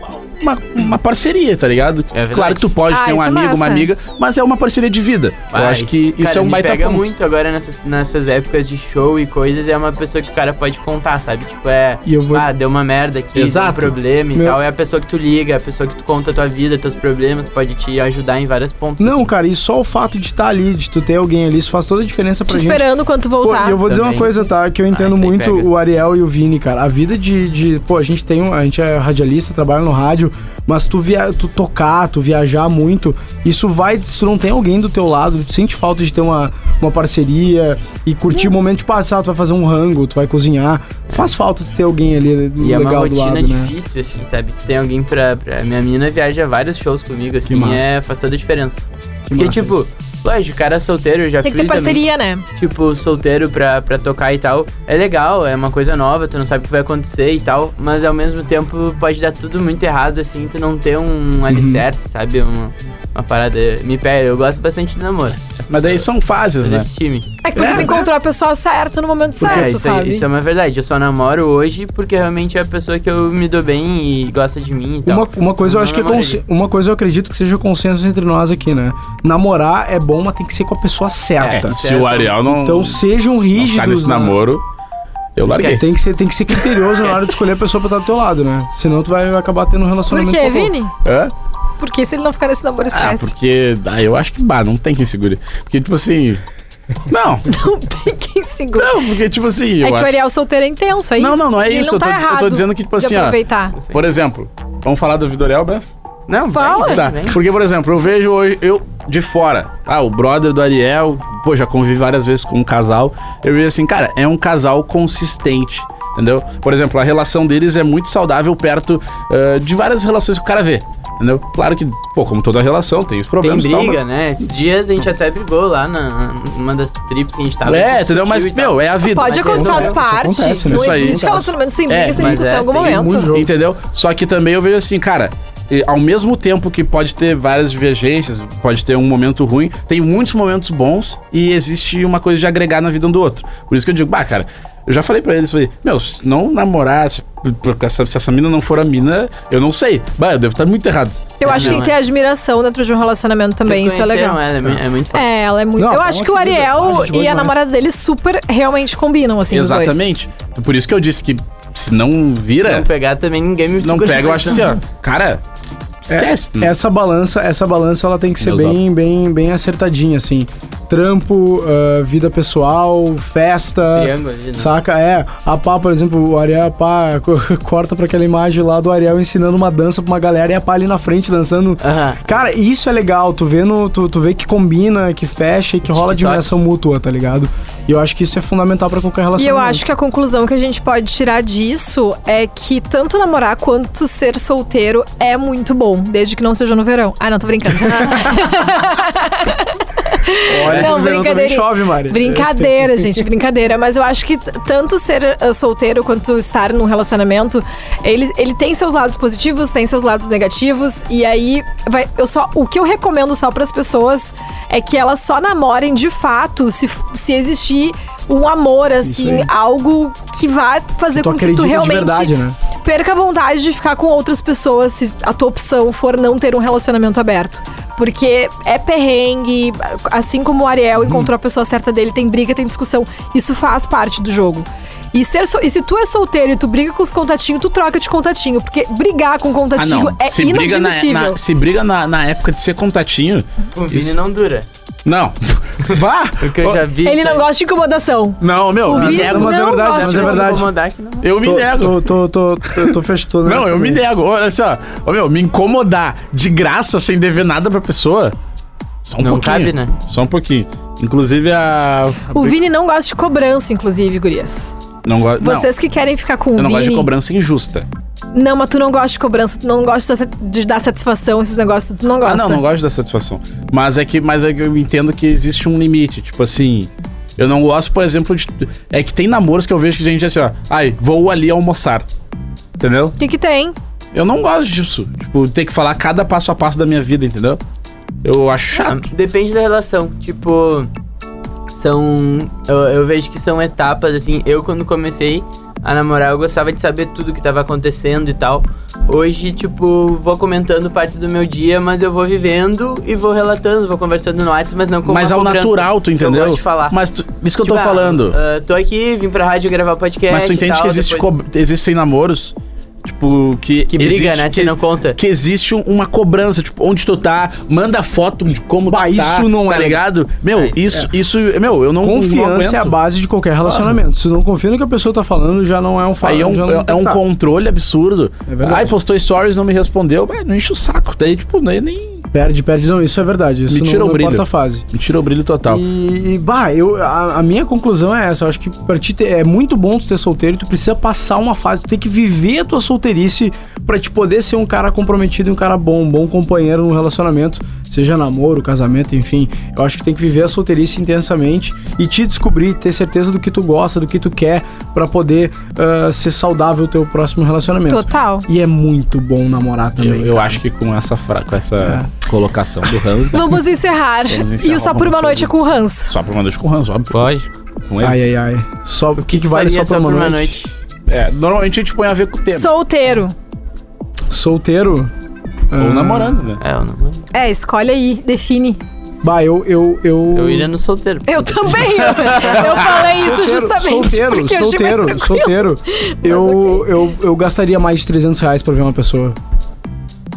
Uma, uma parceria, tá ligado? verdade. claro que tu pode Ah, ter um é amigo, uma massa. amiga, mas é uma parceria de vida. eu acho que isso cara, é um me baita pega ponto. muito agora nessas, nessas épocas de show e coisas, é uma pessoa que o cara pode contar, sabe? Tipo, é. E eu vou- Ah, deu uma merda aqui, Exato. deu um problema e Meu- tal. É a pessoa que tu liga, é a pessoa que tu conta a tua vida, teus problemas, pode te ajudar em vários pontos. Não, cara, e só o fato de estar ali, de tu ter alguém ali, isso faz toda a diferença pra Te gente. esperando quando tu Pô, voltar. e eu vou dizer uma Também. coisa, tá? Que eu entendo Ah, muito pega. o Ariel e o Vini, cara. A vida de, de. Pô, a gente tem um. A gente é radialista, trabalha no rádio, mas tu, via, tu tocar, tu viajar muito, isso vai. Se tu não tem alguém do teu lado, tu sente falta de ter uma, uma parceria e curtir o momento de passar, tu vai fazer um rango, tu vai cozinhar. Faz falta ter alguém ali E é uma legal do rotina lado, né? difícil, assim, sabe? Se tem alguém pra, pra. Minha menina viaja vários shows comigo, assim, é, faz toda a diferença. Que Porque, massa tipo, lógico, cara solteiro, eu já Tem que ter também, parceria, né? tipo, solteiro pra, pra tocar e tal. É legal, é uma coisa nova, tu não sabe o que vai acontecer e tal. Mas ao mesmo tempo pode dar tudo muito errado, assim, tu não ter Uhum. um alicerce, sabe? Uma, uma parada. Me pega, eu gosto bastante de namoro. Mas daí são fases, né? Desse time. É que porque tu encontrou a pessoa certa no momento É, certo, isso, aí- sabe? isso é uma verdade. Eu só namoro hoje porque realmente é a pessoa que eu me dou bem e gosta de mim e tal. Uma, uma coisa eu Não acho que é uma coisa eu acredito que seja consenso entre nós aqui, né? Namorar é bom, mas tem que ser com a pessoa certa. É, se o Ariel não, Então sejam não rígidos. ficar nesse né? namoro, eu larguei. Tem que, ser, tem que ser criterioso na hora de escolher a pessoa pra estar do teu lado, né? Senão tu vai acabar tendo um Por relacionamento. quê, pouco- Vini? Hã? Porque se ele não ficar nesse namoro, Ah, esquece. porque. Ah, eu acho que bah, não tem quem segure. Porque, tipo assim. Não, [laughs] Fiquem seguros. não, porque tipo assim, eu É que o acho... Ariel solteiro é intenso, é Não, isso? não, não é Ele isso, eu tô tá eu tô dizendo que, tipo assim, ó. Por exemplo, vamos falar do Vidoriel, Bess? Não, Fala. vem, Tá, vem. porque, por exemplo, eu vejo hoje, eu de fora, ah, o brother do Ariel, pô, já convivi várias vezes com um casal, eu vejo assim, cara, é um casal consistente, entendeu? Por exemplo, a relação deles é muito saudável perto eh, de várias relações que o cara vê, entendeu? Claro que, pô, como toda relação, tem os Tem problemas e tal, briga, mas... né? Esses dias a gente até brigou lá na, numa das trips que a gente tava. É, entendeu? Mas, meu, é a vida. Pode Mas acontecer, faz resolveu. parte. Isso acontece, né? Não Isso aí. existe relacionamento sem briga, É, sem discussão é, em algum momento. Entendeu? Só que também eu vejo assim, cara, e ao mesmo tempo que pode ter várias divergências, pode ter um momento ruim, tem muitos momentos bons e existe uma coisa de agregar na vida um do outro. Por isso que eu digo, bah, cara, eu já falei pra eles, falei, meu, se não namorar, se, se essa mina não for a mina, eu não sei. Bah, eu devo estar muito errado. Eu É, acho que tem não, que ter admiração dentro de um relacionamento também, isso é legal. Ela, é, é muito fácil. É, ela é muito. Não, eu acho uma que o Ariel e a namorada dele super realmente combinam, assim, os dois. Exatamente. Por isso que eu disse que se não vira, Se não pegar também ninguém me se não pega, eu acho assim, não. ó, cara, esquece. né? Essa balança, essa balança ela tem que ser bem, bem, bem acertadinha, assim. Trampo, ah, vida pessoal, festa. Triângulo ali, né? Saca? É, a pá, por exemplo, o Ariel, a pá, co- [laughs] corta pra aquela imagem lá do Ariel ensinando uma dança pra uma galera e a pá ali na frente dançando. Aham. Cara, isso é legal, tu vê, no, tu, tu vê que combina, que fecha e que rola admiração mútua, tá ligado? E eu acho que isso é fundamental pra qualquer E relacionamento. eu acho que a conclusão que a gente pode tirar disso é que tanto namorar quanto ser solteiro é muito bom, desde que não seja no verão. Ah, não, tô brincando. Olha, Não, brincadeirinha. chove, Mari. Brincadeira, [laughs] gente, brincadeira. Mas eu acho que tanto ser uh, solteiro quanto estar num relacionamento, ele, ele tem seus lados positivos, tem seus lados negativos. E aí, vai, eu só, o que eu recomendo só para as pessoas é que elas só namorem de fato se, se existir um amor, assim, algo que vá fazer com que tu de realmente verdade, né? Perca a vontade de ficar com outras pessoas se a tua opção for não ter um relacionamento aberto. Porque é perrengue, assim como o Ariel encontrou a pessoa certa dele, tem briga, tem discussão. Isso faz parte do jogo. E, ser so- e se tu é solteiro e tu briga com os contatinhos, tu troca de contatinho. Porque brigar com Ah, contatinho não. é se briga, na, inadmissível. na- se briga na, na época de ser contatinho. O Vini isso- não dura. Não. [laughs] Vá! O que eu já vi. Ele não gosta de incomodação. Não, meu, O me Vini nego. mas é não verdade, gosta mas de é verdade. Incomodar que não. Eu me Tô, nego. tô, tô, tô, fechando. Não, eu me nego. Olha só. Ô, meu, me incomodar de graça sem dever nada pra pessoa. Só um Não pouquinho. cabe, né? Só um pouquinho. Inclusive a. a O Vini não gosta de cobrança, inclusive, gurias. Não gosto. Não, Vocês que querem ficar com o eu não Vini... gosto de cobrança injusta. Não, mas tu não gosta de cobrança, tu não gosta de dar satisfação, esses negócios, tu não gosta. Ah, não, não gosto da satisfação. Mas é que, mas é que eu entendo que existe um limite. Tipo assim. Eu não gosto, por exemplo, de. É que tem namoros que eu vejo que a gente é assim, ó. Ai, vou ali almoçar. Entendeu? O que que tem? Eu não gosto disso. Tipo, ter que falar cada passo a passo da minha vida, entendeu? Eu acho Ah, chato. Depende da relação. Tipo, são. Eu, eu vejo que são etapas, assim. Eu, quando comecei a namorar, eu gostava de saber tudo que tava acontecendo e tal. Hoje, tipo, vou comentando partes do meu dia, mas eu vou vivendo e vou relatando, vou conversando no WhatsApp, mas não com Mas ao cobrança natural, tu eu entendeu? de falar. Mas tu- isso que eu Tipo, tô ah, falando. ah, tô aqui, vim pra rádio gravar podcast. Mas tu entende tal, que existe depois- existem namoros, tipo, que. Que briga, existe- né? Que, Você não conta. que existe um- uma cobrança, tipo, onde tu tá, manda foto de como Bah, tu tá, isso não tá é- ligado? Meu, É, isso- isso, isso, meu, eu não não Confiança é a base de qualquer relacionamento. Se tu não confia no que a pessoa tá falando, já não é um fato. Aí é um, já não é- é um tá. controle absurdo. É verdade. Ai, postou stories, não me respondeu. Vai, não enche o saco. Daí, tipo, nem, nem Perde, perde. Não, isso é verdade. Isso Me tira não, o brilho. fase. me tira o brilho total. E, e, bah, eu, a, a minha conclusão é essa. Eu acho que pra ti ter- é muito bom tu ter solteiro e tu precisa passar uma fase. Tu tem que viver a tua solteirice pra te poder ser um cara comprometido e um cara bom, um bom companheiro no relacionamento. Seja namoro, casamento, enfim. Eu acho que tem que viver a solteirice intensamente e te descobrir, ter certeza do que tu gosta, do que tu quer, pra poder ah, ser saudável o teu próximo relacionamento. Total. E é muito bom namorar também. Eu, eu acho que com essa, com essa É. colocação do Hans? Vamos encerrar. Vamos e encerrar o Só por uma noite é com o Hans. só pra uma noite com o Hans, óbvio. Pode. Com ele. Ai, ai, ai. Só, o que, que vale só por uma, noite? É, normalmente a gente põe a ver com o tema. Solteiro. Solteiro? Ou Ah, namorando, né? É, eu não. É, escolhe aí, define. Bah, eu. Eu, eu... Eu iria no solteiro. Eu também. Eu, eu falei isso justamente. Solteiro, porque eu mais solteiro, tranquilo. solteiro. Eu, eu, eu gastaria mais de 300 reais pra ver uma pessoa.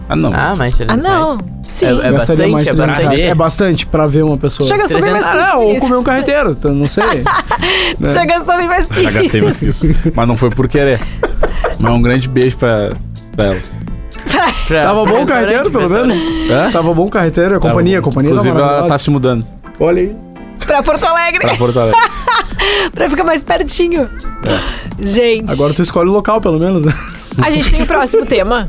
Ah, não. Ah, mais de Ah, 300 reais. não. Sim. É- é Gastaria bastante, mais é 300 reais. bastante. É bastante pra ver uma pessoa. Já gastou bem mais 300 que Ah, isso. não, ou comer um carreteiro, então, não sei. [laughs] né? Já gastou bem mais que Já gastei mais que isso. Mas não foi por querer. Mas um grande beijo pra, pra ela. Pra- Tava bom o carreteiro, pelo menos? Hã? Tava bom o carreteiro, a companhia, a companhia Inclusive, ela tá se mudando Olha aí. pra Porto Alegre, pra Porto Alegre. [laughs] pra ficar mais pertinho. Gente, Agora tu escolhe o local, pelo menos, né? a gente tem o próximo tema.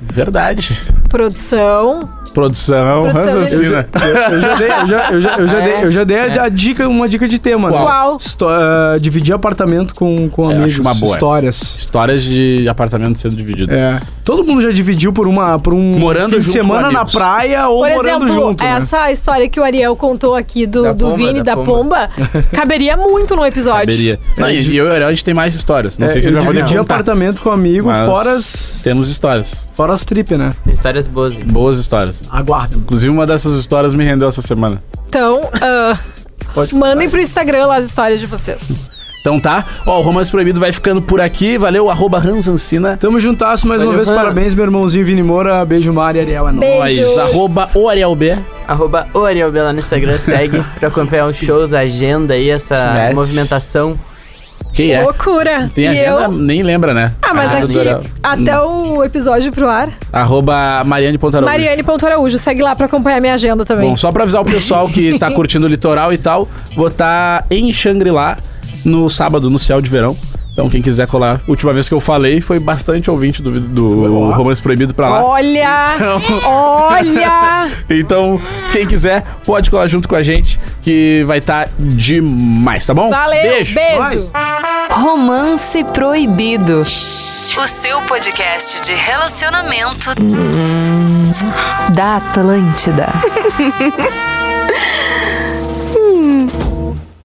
Verdade. Produção. Produção, Produção, raciocina. Eu já dei, eu já, eu já, eu já dei, eu já dei a, a dica, uma dica de tema, né? Qual? Histó- ah, dividir apartamento com, com É, amigos. acho uma boa Histórias. Histórias de apartamento sendo dividido. É. Todo mundo já dividiu por uma por um Morando fim de semana na praia ou Por morando exemplo, junto. né? essa história que o Ariel contou aqui do, Da do pomba, Vini, da, da pomba, caberia muito no episódio. Caberia. Não, e e eu e o Ariel, a gente tem mais histórias. Não É, sei se ele vai poder contar. apartamento com amigo, fora as, Temos histórias. fora as trip, né? Histórias boas. hein? Boas histórias. Aguarda. Inclusive, uma dessas histórias me rendeu essa semana. Então, Pode mandem pro Instagram lá as histórias de vocês. Então tá. Ó, o Romance Proibido vai ficando por aqui. Valeu, arroba Ranzancina. Tamo juntasso mais uma Valeu, vez. Hans. Parabéns, meu irmãozinho Vini Moura. Beijo, Mari, Ariel. É nóis. Arroba o Ariel B. Arroba o Ariel B lá no Instagram, segue [laughs] pra acompanhar os shows, a agenda aí, essa movimentação. Quem é? Loucura. Tem e agenda, eu... nem lembra, né? Ah, mas do aqui, até o episódio pro ar, Arroba Mariane Pontarão. Mariane.araújo, segue lá pra acompanhar minha agenda também. Bom, só pra avisar o pessoal que tá [laughs] curtindo o litoral e tal, vou estar em Xangri-Lá no sábado, no céu de verão. Então, quem quiser colar, última vez que eu falei foi bastante ouvinte do, do Romance Proibido pra lá. Olha! [laughs] Olha! Então, quem quiser, pode colar junto com a gente, que vai estar demais, tá bom? Valeu! Beijo! Beijo. Romance Proibido. O seu podcast de relacionamento da Atlântida. [laughs]